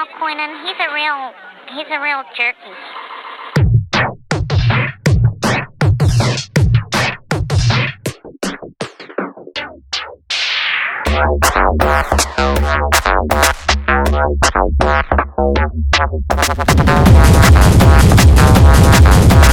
know, Quinnen, he's a real, he's a real jerky. Thank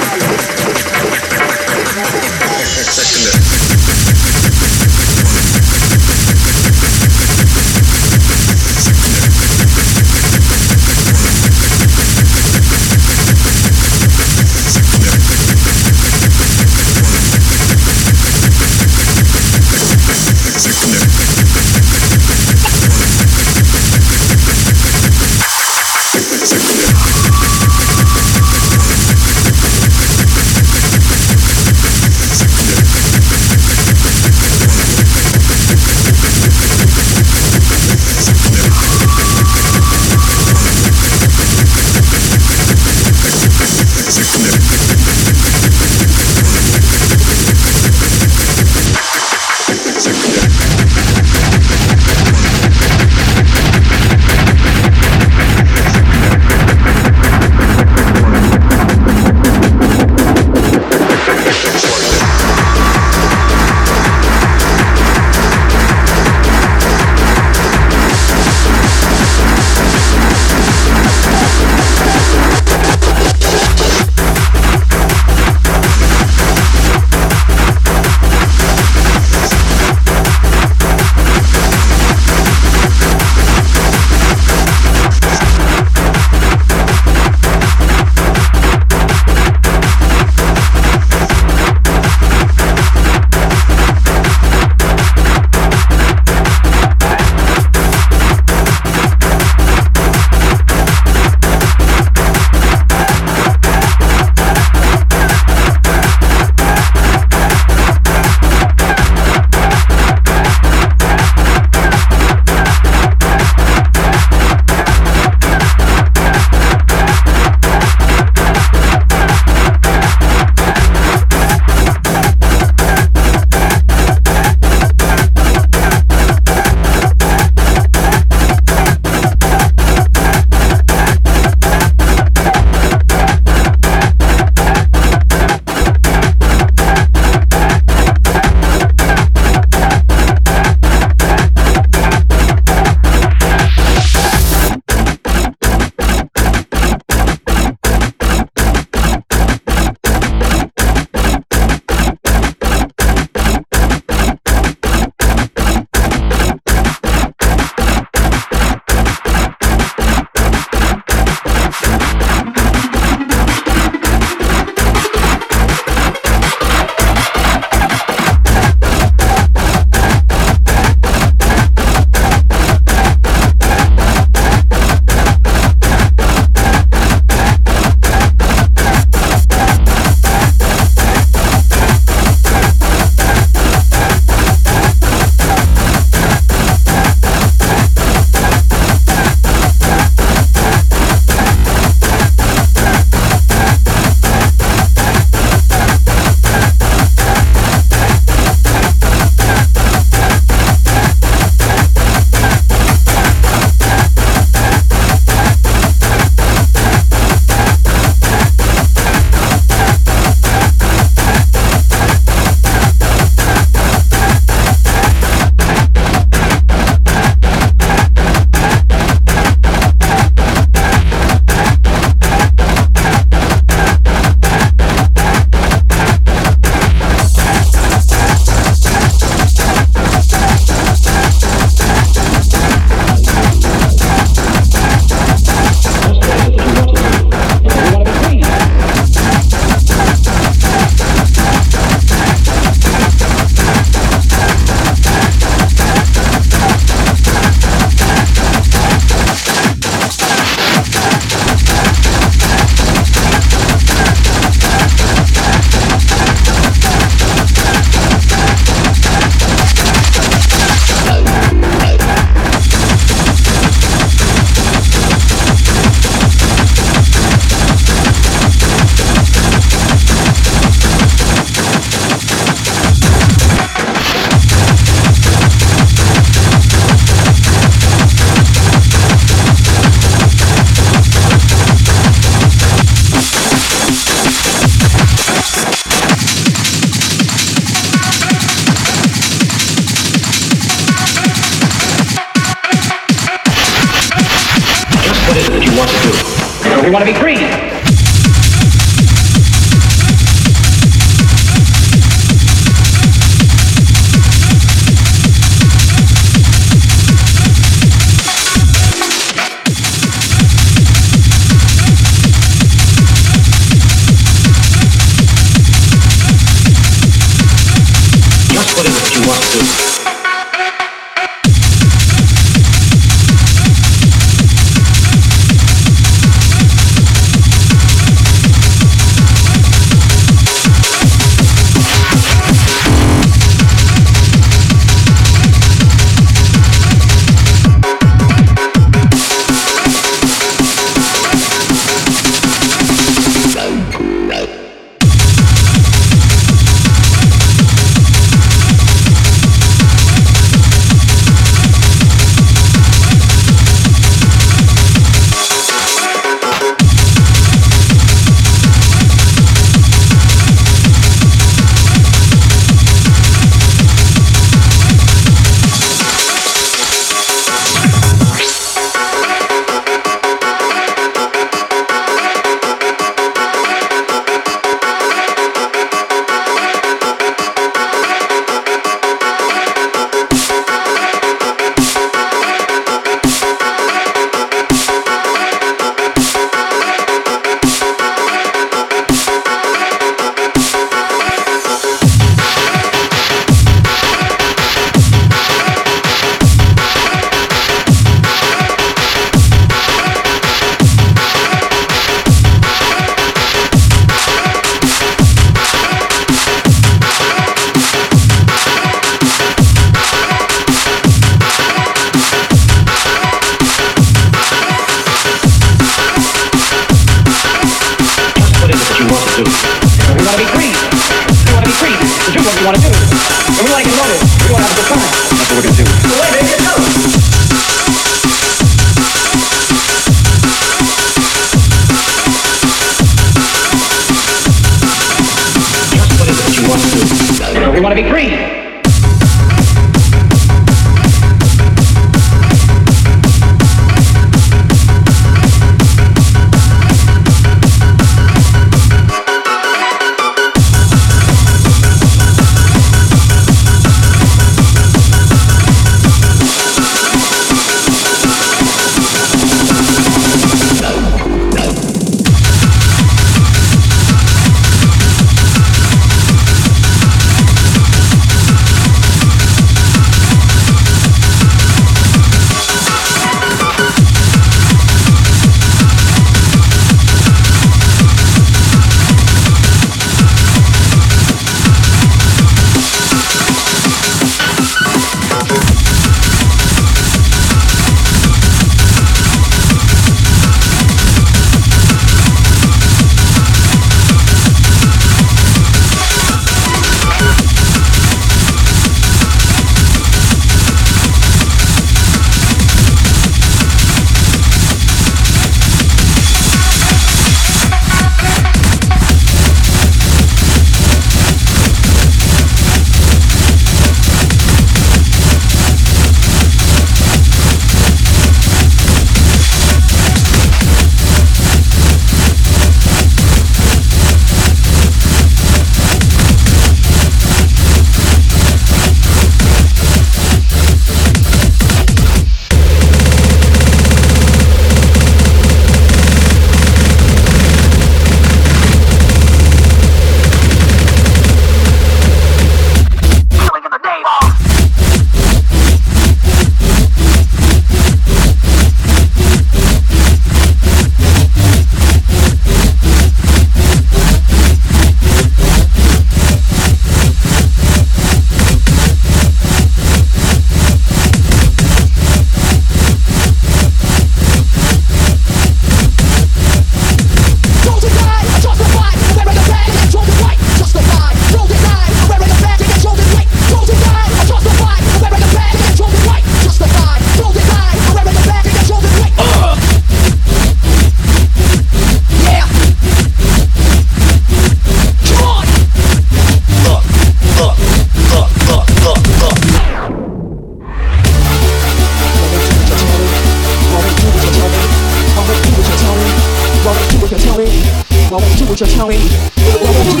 我叫蔷薇宝宝你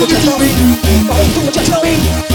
我叫叫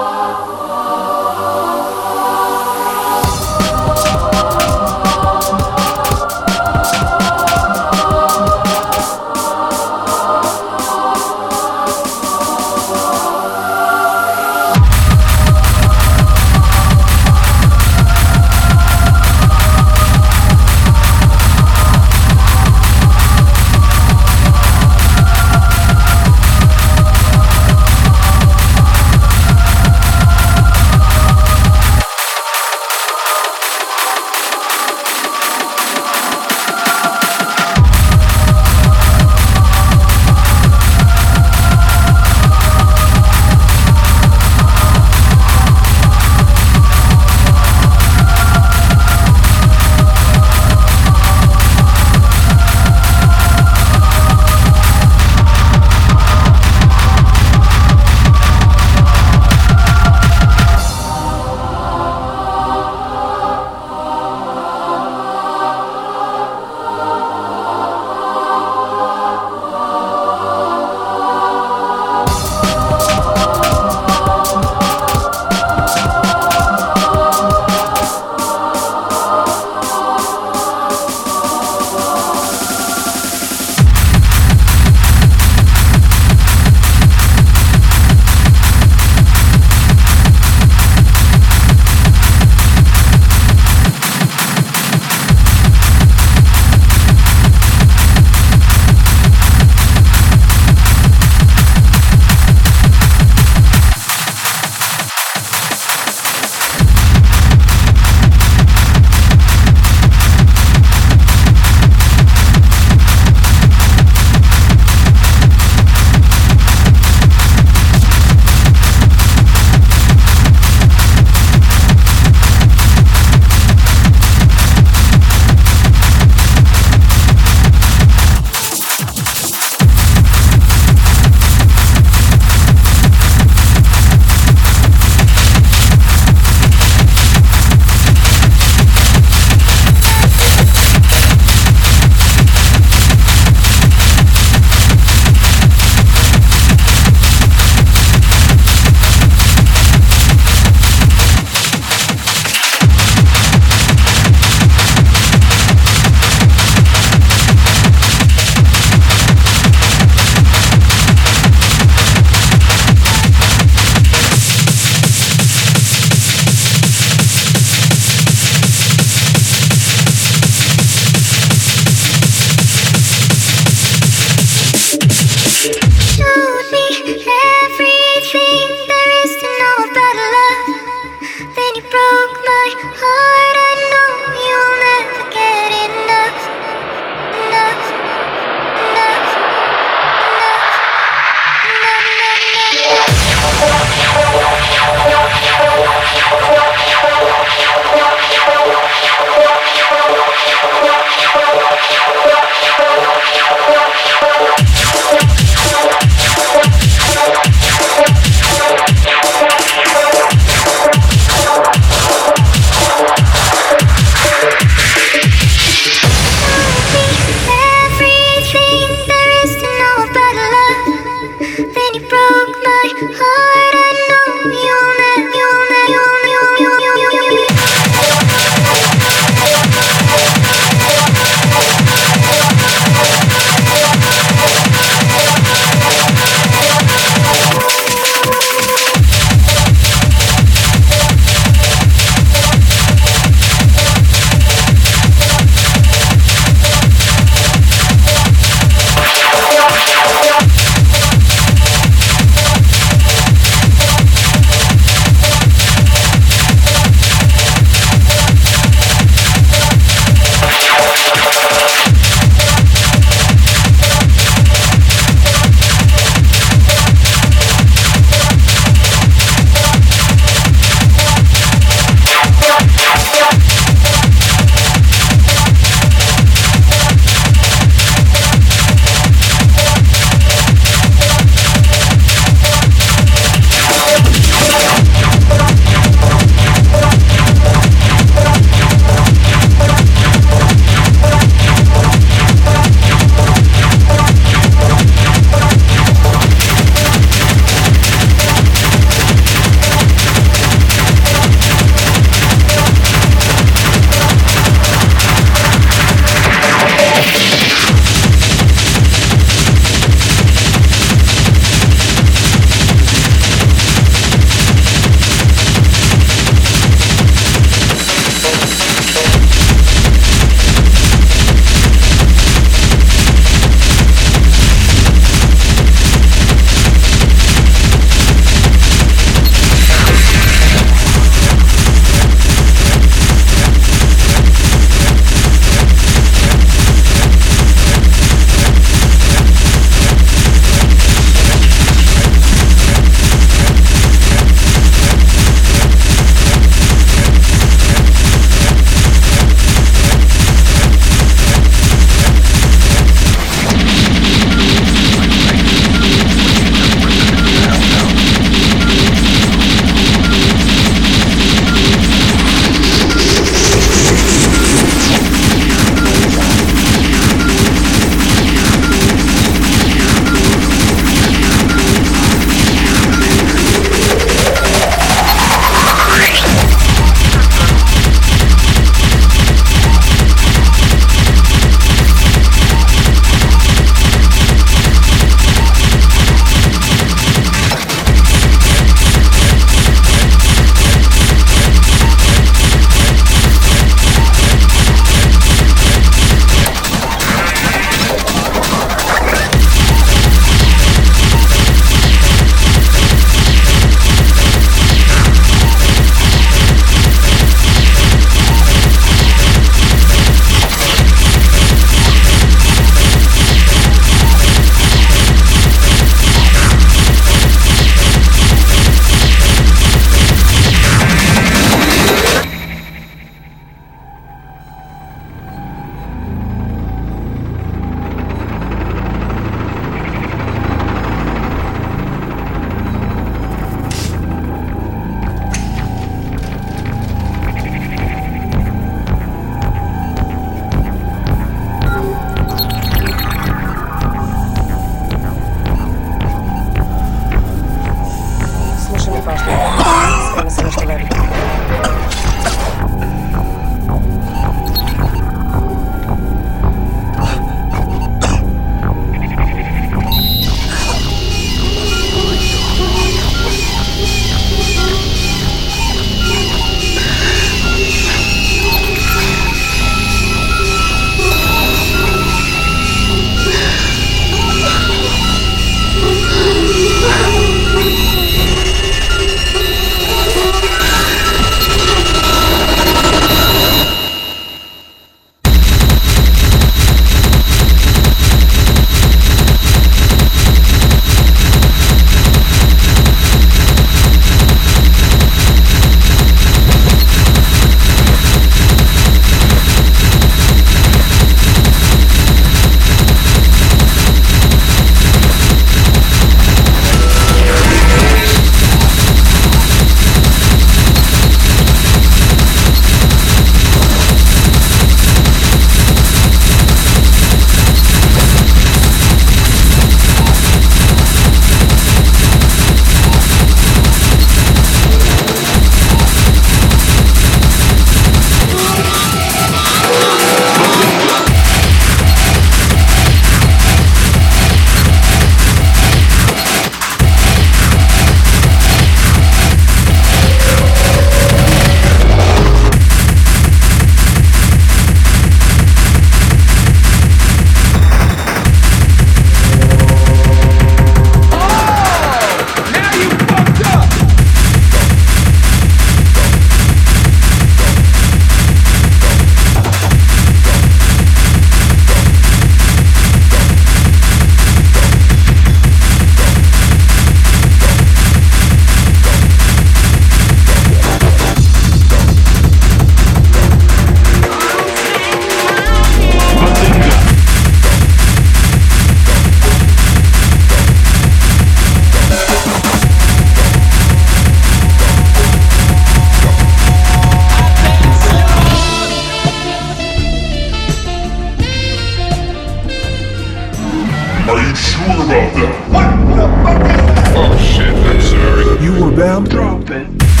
you sure about that? What? What the fuck is that? Oh shit, I'm sorry. You were bound to drop it.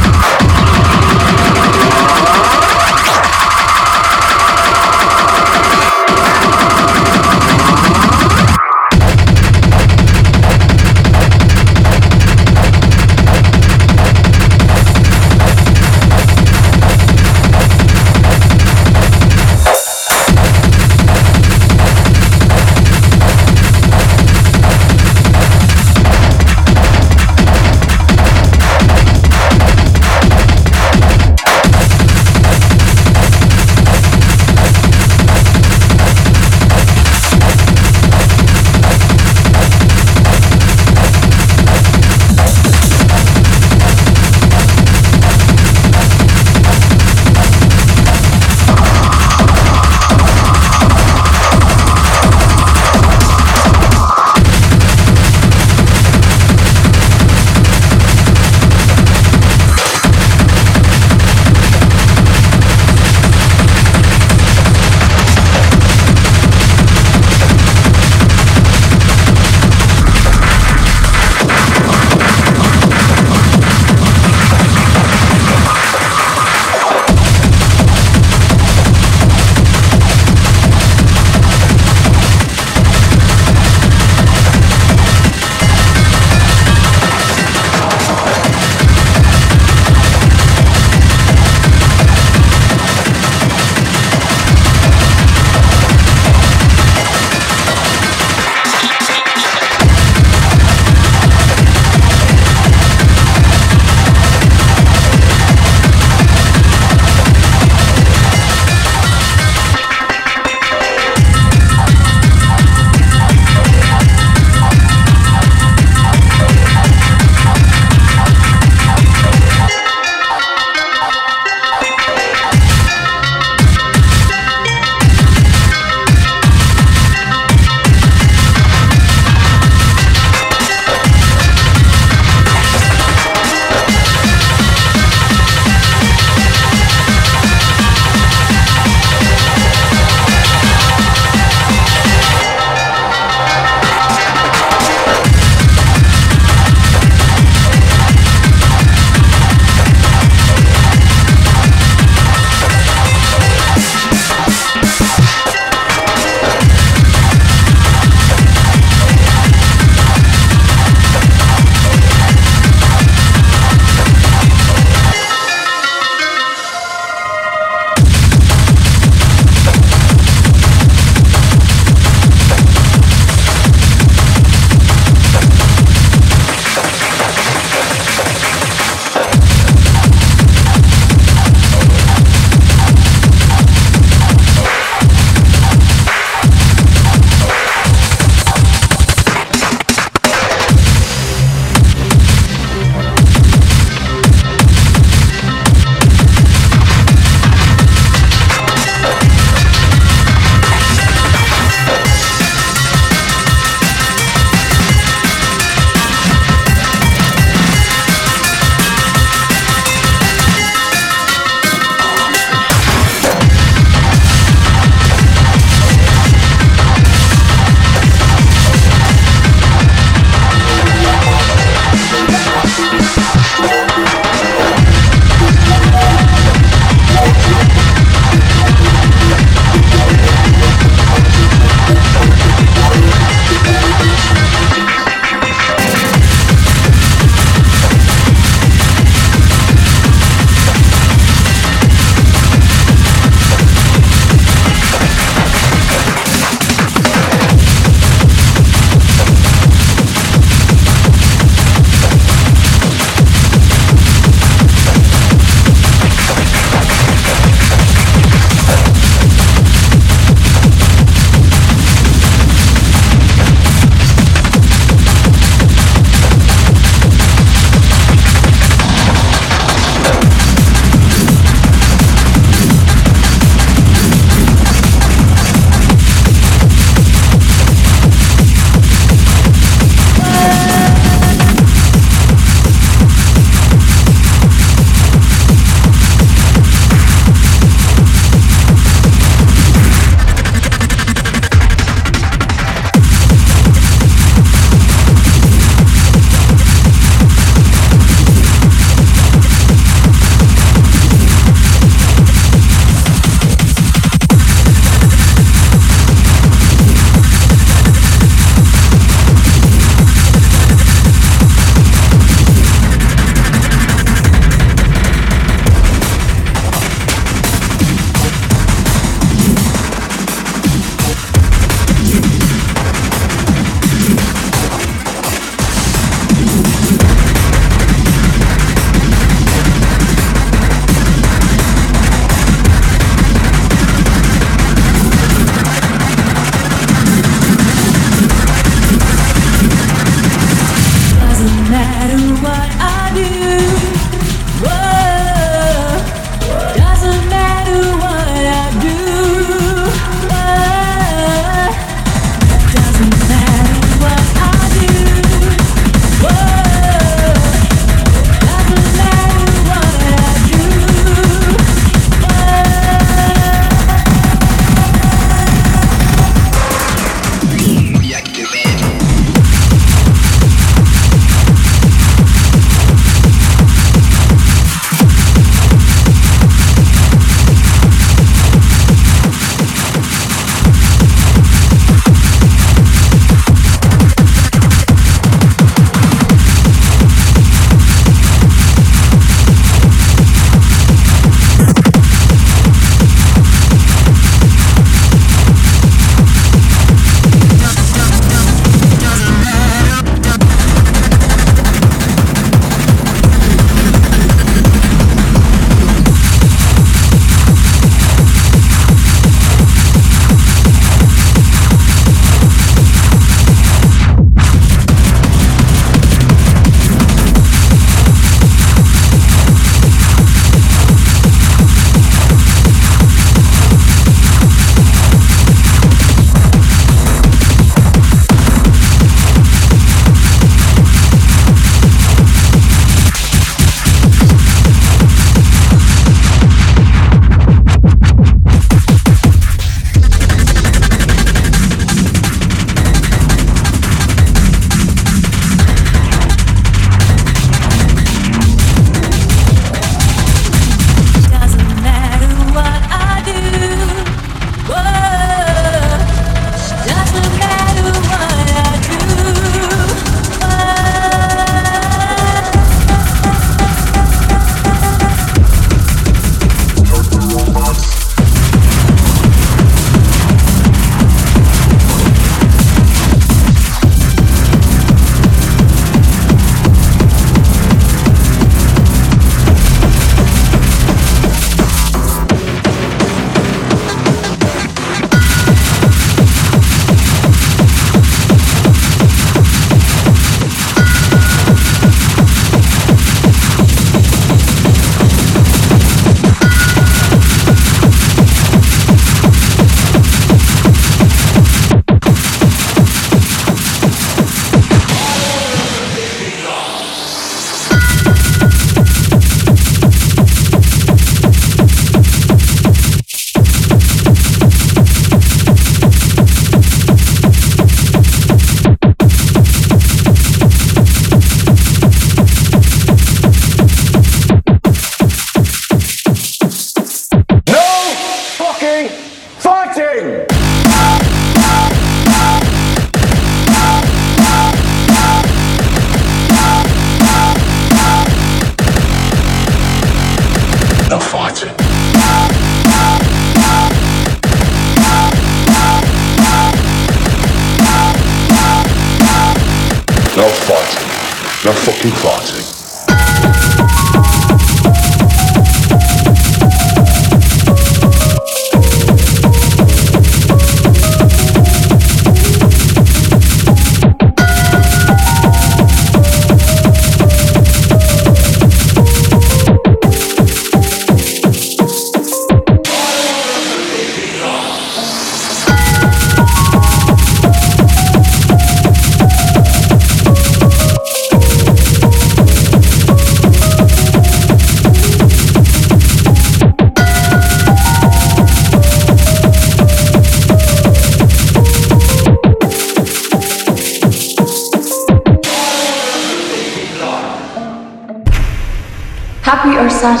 Sad?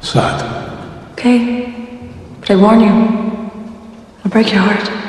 Sad. Okay. But I warn you, I'll break your heart.